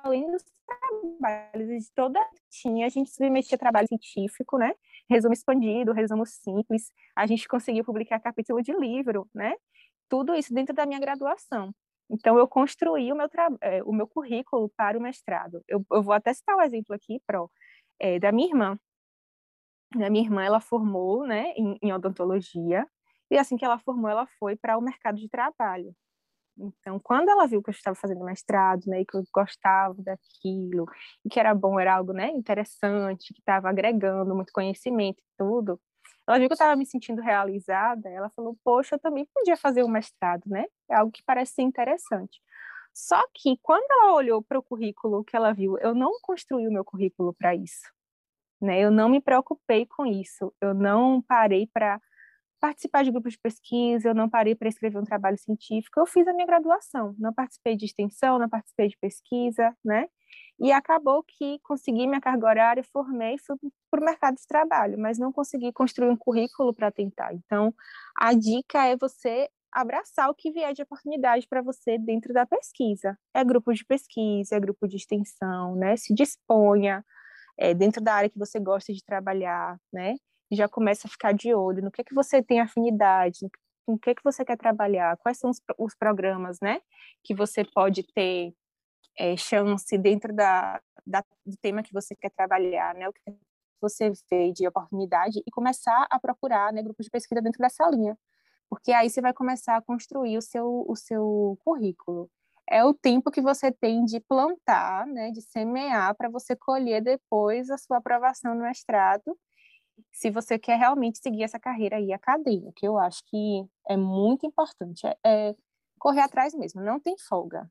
Além dos trabalhos de toda tinha, a gente submetia trabalho científico, né? Resumo expandido, resumo simples. A gente conseguiu publicar capítulo de livro, né? Tudo isso dentro da minha graduação. Então, eu construí o meu, é, o meu currículo para o mestrado. Eu, eu vou até citar o um exemplo aqui, Pro, é, da minha irmã. A minha irmã, ela formou né, em, em odontologia, e assim que ela formou, ela foi para o mercado de trabalho. Então, quando ela viu que eu estava fazendo mestrado, né, e que eu gostava daquilo, e que era bom, era algo, né, interessante, que estava agregando muito conhecimento e tudo, ela viu que eu estava me sentindo realizada, ela falou, poxa, eu também podia fazer um mestrado, né? É algo que parece ser interessante. Só que, quando ela olhou para o currículo que ela viu, eu não construí o meu currículo para isso. Né? Eu não me preocupei com isso, eu não parei para participar de grupos de pesquisa, eu não parei para escrever um trabalho científico, eu fiz a minha graduação, não participei de extensão, não participei de pesquisa, né? E acabou que consegui minha carga horária, formei, fui para o mercado de trabalho, mas não consegui construir um currículo para tentar. Então, a dica é você abraçar o que vier de oportunidade para você dentro da pesquisa. É grupo de pesquisa, é grupo de extensão, né? Se disponha é, dentro da área que você gosta de trabalhar, né? já começa a ficar de olho no que é que você tem afinidade, no que é que você quer trabalhar, quais são os, os programas, né, que você pode ter é, chance dentro da, da, do tema que você quer trabalhar, né, o que você vê de oportunidade e começar a procurar, né, grupos de pesquisa dentro dessa linha, porque aí você vai começar a construir o seu, o seu currículo. É o tempo que você tem de plantar, né, de semear para você colher depois a sua aprovação no mestrado se você quer realmente seguir essa carreira aí acadêmica, que eu acho que é muito importante, é, é correr atrás mesmo, não tem folga.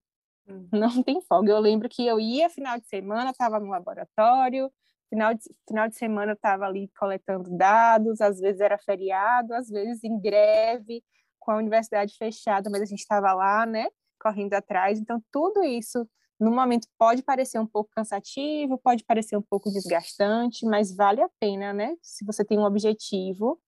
não tem folga. Eu lembro que eu ia final de semana, estava no laboratório, final de, final de semana estava ali coletando dados, às vezes era feriado, às vezes em greve, com a universidade fechada, mas a gente estava lá, né, correndo atrás. Então, tudo isso no momento pode parecer um pouco cansativo, pode parecer um pouco desgastante, mas vale a pena, né? Se você tem um objetivo,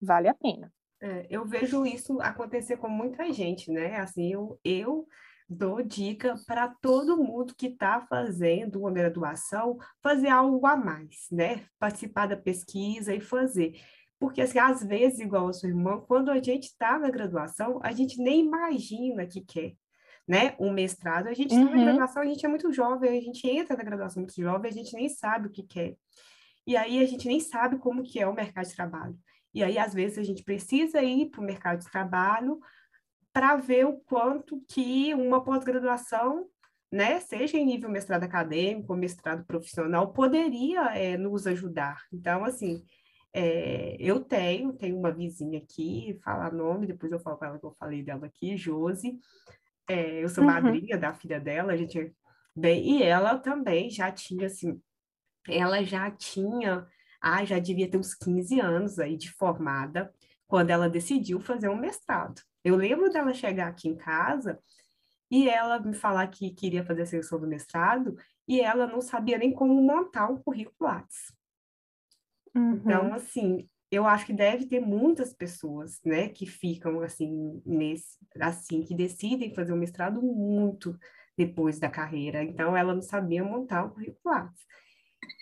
vale a pena. É, eu vejo isso acontecer com muita gente, né? Assim, eu, eu dou dica para todo mundo que está fazendo uma graduação fazer algo a mais, né? Participar da pesquisa e fazer. Porque, assim, às vezes, igual a sua irmã, quando a gente está na graduação, a gente nem imagina que quer, né? Um mestrado. A gente está uhum. na graduação, a gente é muito jovem, a gente entra na graduação muito jovem, a gente nem sabe o que quer. E aí a gente nem sabe como que é o mercado de trabalho. E aí, às vezes, a gente precisa ir para o mercado de trabalho para ver o quanto que uma pós-graduação, né, seja em nível mestrado acadêmico ou mestrado profissional, poderia é, nos ajudar. Então, assim, é, eu tenho, tenho uma vizinha aqui, falar nome, depois eu falo para ela que eu falei dela aqui, Josi. É, eu sou uhum. madrinha da filha dela, a gente é bem, e ela também já tinha, assim, ela já tinha, ah, já devia ter uns 15 anos aí de formada, quando ela decidiu fazer um mestrado. Eu lembro dela chegar aqui em casa e ela me falar que queria fazer a seleção do mestrado e ela não sabia nem como montar um currículo Lattes. Uhum. Então, assim, eu acho que deve ter muitas pessoas, né, que ficam assim nesse assim que decidem fazer o um mestrado muito depois da carreira. Então, ela não sabia montar um currículo Lattes.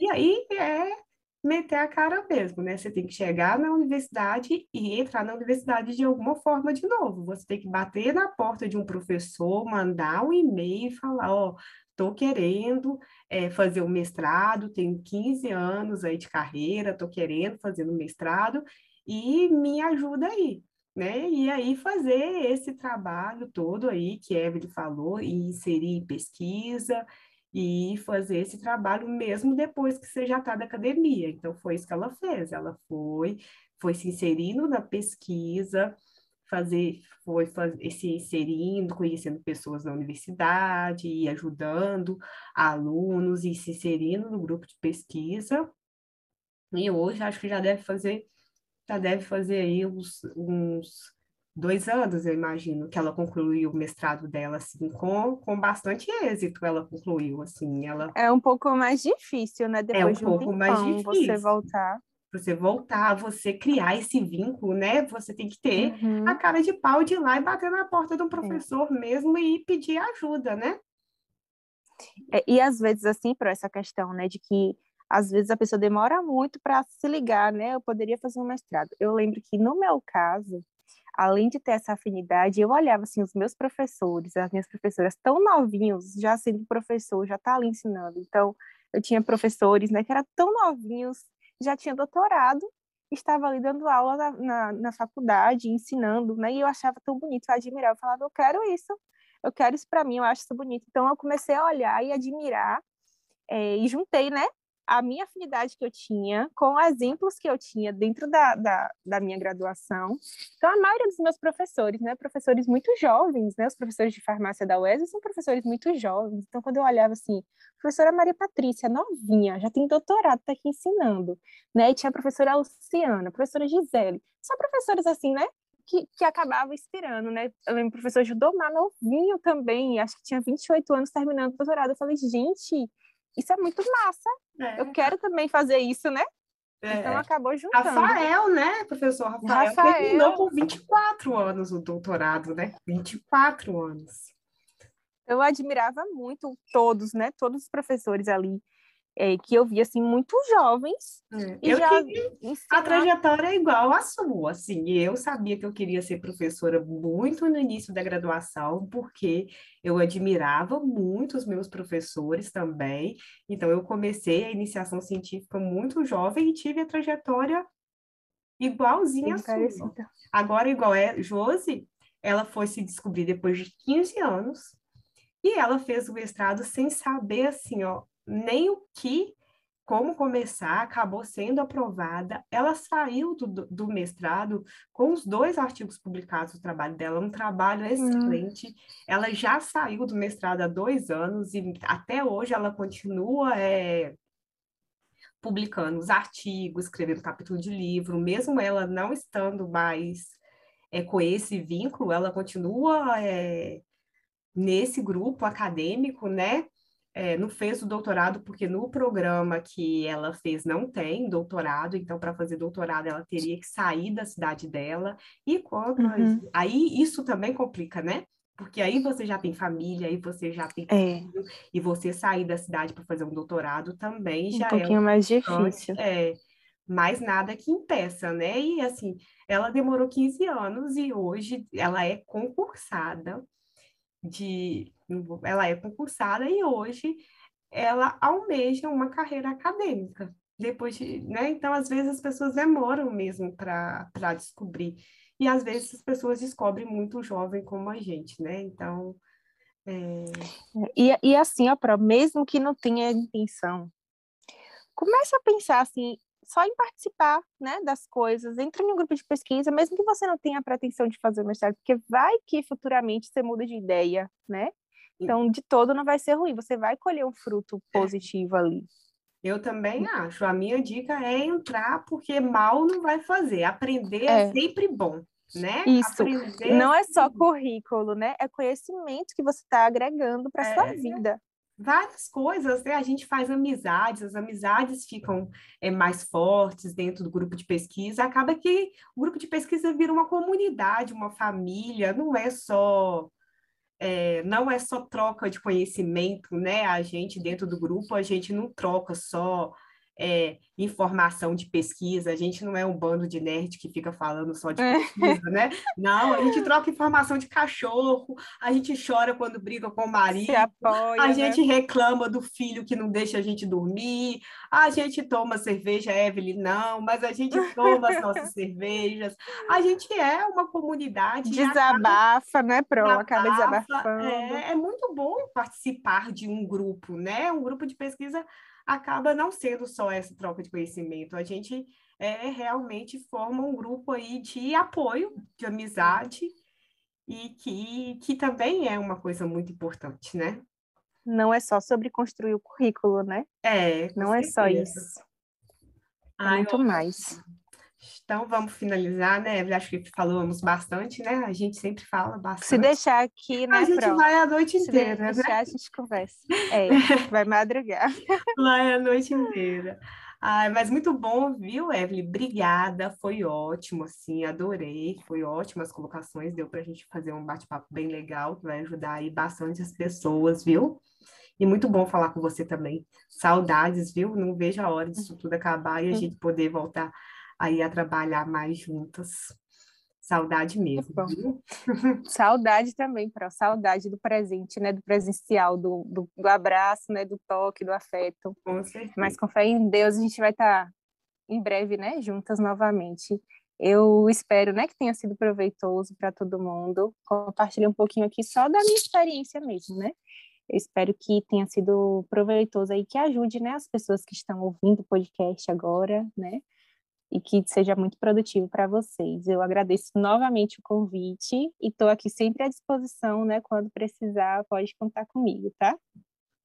E aí é meter a cara mesmo, né? Você tem que chegar na universidade e entrar na universidade de alguma forma de novo. Você tem que bater na porta de um professor, mandar um e-mail e falar, ó, oh, estou querendo é, fazer o um mestrado, tenho 15 anos aí de carreira, estou querendo fazer o um mestrado e me ajuda aí. Né? E aí fazer esse trabalho todo aí que Evelyn falou, e inserir pesquisa, e fazer esse trabalho mesmo depois que você já está da academia. Então, foi isso que ela fez. Ela foi, foi se inserindo na pesquisa, fazer, foi fazer, se inserindo, conhecendo pessoas na universidade, e ajudando alunos e se inserindo no grupo de pesquisa. E hoje acho que já deve fazer, já deve fazer aí uns, uns dois anos, eu imagino, que ela concluiu o mestrado dela, assim, com, com bastante êxito ela concluiu, assim, ela... É um pouco mais difícil, né, depois é um de um pouco tempão, mais difícil. você voltar. Você voltar, você criar esse vínculo, né, você tem que ter uhum. a cara de pau de ir lá e bater na porta do professor é. mesmo e pedir ajuda, né? É, e às vezes, assim, para essa questão, né, de que às vezes a pessoa demora muito para se ligar, né? Eu poderia fazer um mestrado. Eu lembro que no meu caso, além de ter essa afinidade, eu olhava assim os meus professores, as minhas professoras tão novinhos, já sendo professor, já tá ali ensinando. Então, eu tinha professores, né, que eram tão novinhos, já tinha doutorado, estava ali dando aula na, na, na faculdade, ensinando, né, e eu achava tão bonito, eu admirava, eu falava, eu quero isso, eu quero isso para mim, eu acho isso bonito. Então, eu comecei a olhar e admirar, é, e juntei, né, a minha afinidade que eu tinha com exemplos que eu tinha dentro da, da, da, minha graduação. Então, a maioria dos meus professores, né, professores muito jovens, né, os professores de farmácia da UES são professores muito jovens. Então, quando eu olhava assim, professora Maria Patrícia, novinha, já tem doutorado, está aqui ensinando, né, e tinha a professora Luciana, a professora Gisele, só professores assim, né, que, que acabava inspirando, né? Eu lembro o professor Judomar novinho também, acho que tinha 28 anos terminando o doutorado. Eu falei, gente, isso é muito massa. É. Eu quero também fazer isso, né? É. Então acabou juntando. Rafael, né, professor Rafael, Rafael terminou com 24 anos o doutorado, né? 24 anos. Eu admirava muito todos, né? Todos os professores ali é, que eu vi assim muito jovens é, e eu já a trajetória é igual à sua assim eu sabia que eu queria ser professora muito no início da graduação porque eu admirava muito os meus professores também então eu comecei a iniciação científica muito jovem e tive a trajetória igualzinha à sua. Agora igual é Josi ela foi se descobrir depois de 15 anos e ela fez o mestrado sem saber assim ó nem o que, como começar, acabou sendo aprovada. Ela saiu do, do mestrado com os dois artigos publicados do trabalho dela, um trabalho hum. excelente. Hum. Ela já saiu do mestrado há dois anos e até hoje ela continua é, publicando os artigos, escrevendo capítulo de livro, mesmo ela não estando mais é, com esse vínculo, ela continua é, nesse grupo acadêmico, né? É, não fez o doutorado, porque no programa que ela fez não tem doutorado, então, para fazer doutorado, ela teria que sair da cidade dela. E quando. Uhum. Aí isso também complica, né? Porque aí você já tem família, aí você já tem é. filho, e você sair da cidade para fazer um doutorado também já um pouquinho é um mais difícil. É, mais nada que impeça, né? E assim, ela demorou 15 anos e hoje ela é concursada de ela é concursada e hoje ela almeja uma carreira acadêmica. Depois de, né? Então, às vezes as pessoas demoram mesmo para descobrir. E às vezes as pessoas descobrem muito jovem como a gente, né? Então, é... E, e assim, ó, mesmo que não tenha intenção, começa a pensar assim, só em participar né, das coisas, entre em um grupo de pesquisa, mesmo que você não tenha a pretensão de fazer mestrado, porque vai que futuramente você muda de ideia, né? Então, de todo não vai ser ruim, você vai colher um fruto é. positivo é. ali. Eu também acho. A minha dica é entrar, porque mal não vai fazer. Aprender é, é sempre bom, né? Isso. Aprender não é só currículo, né? É conhecimento que você está agregando para a é, sua vida várias coisas, né? A gente faz amizades, as amizades ficam é, mais fortes dentro do grupo de pesquisa. Acaba que o grupo de pesquisa vira uma comunidade, uma família, não é só é, não é só troca de conhecimento, né? A gente dentro do grupo, a gente não troca só é, informação de pesquisa, a gente não é um bando de nerd que fica falando só de é. pesquisa, né? Não, a gente troca informação de cachorro, a gente chora quando briga com o marido, apoia, a né? gente reclama do filho que não deixa a gente dormir, a gente toma cerveja, Evelyn, não, mas a gente toma as nossas cervejas, a gente é uma comunidade. Desabafa, acaba, né, Pro? Acaba desabafando. É, é muito bom participar de um grupo, né? Um grupo de pesquisa acaba não sendo só essa troca de conhecimento. A gente é, realmente forma um grupo aí de apoio, de amizade, e que, que também é uma coisa muito importante, né? Não é só sobre construir o currículo, né? É. Não certeza. é só isso. Ai, muito mais. Então vamos finalizar, né? Acho que falamos bastante, né? A gente sempre fala bastante. Se deixar aqui, né? A gente vai a noite inteira, Se deixar, né? a gente conversa. É, vai madrugar. Vai a noite inteira. Ai, mas muito bom, viu, Evelyn? Obrigada, foi ótimo, assim, adorei, foi ótimo as colocações, deu para a gente fazer um bate-papo bem legal, que vai ajudar aí bastante as pessoas, viu? E muito bom falar com você também. Saudades, viu? Não vejo a hora disso tudo acabar e a gente poder voltar aí a trabalhar mais juntas. Saudade mesmo, viu? Saudade também, Pro. Saudade do presente, né? Do presencial, do, do, do, abraço, né? Do toque, do afeto. Com certeza. Mas com fé em Deus, a gente vai estar tá em breve, né? Juntas novamente. Eu espero, né? Que tenha sido proveitoso para todo mundo. Compartilhei um pouquinho aqui só da minha experiência mesmo, né? Eu espero que tenha sido proveitoso aí, que ajude, né? As pessoas que estão ouvindo o podcast agora, né? E que seja muito produtivo para vocês. Eu agradeço novamente o convite e estou aqui sempre à disposição, né? Quando precisar, pode contar comigo, tá?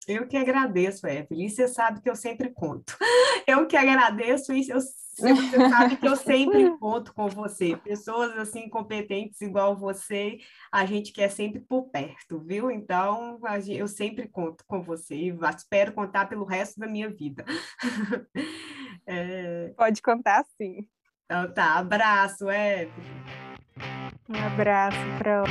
Eu que agradeço, Evelyn. Você sabe que eu sempre conto. Eu que agradeço e eu, você sabe que eu sempre conto com você. Pessoas assim competentes igual você, a gente quer sempre por perto, viu? Então, eu sempre conto com você e espero contar pelo resto da minha vida. É... Pode contar, sim. Então tá, abraço, Evelyn. Um abraço, Pro.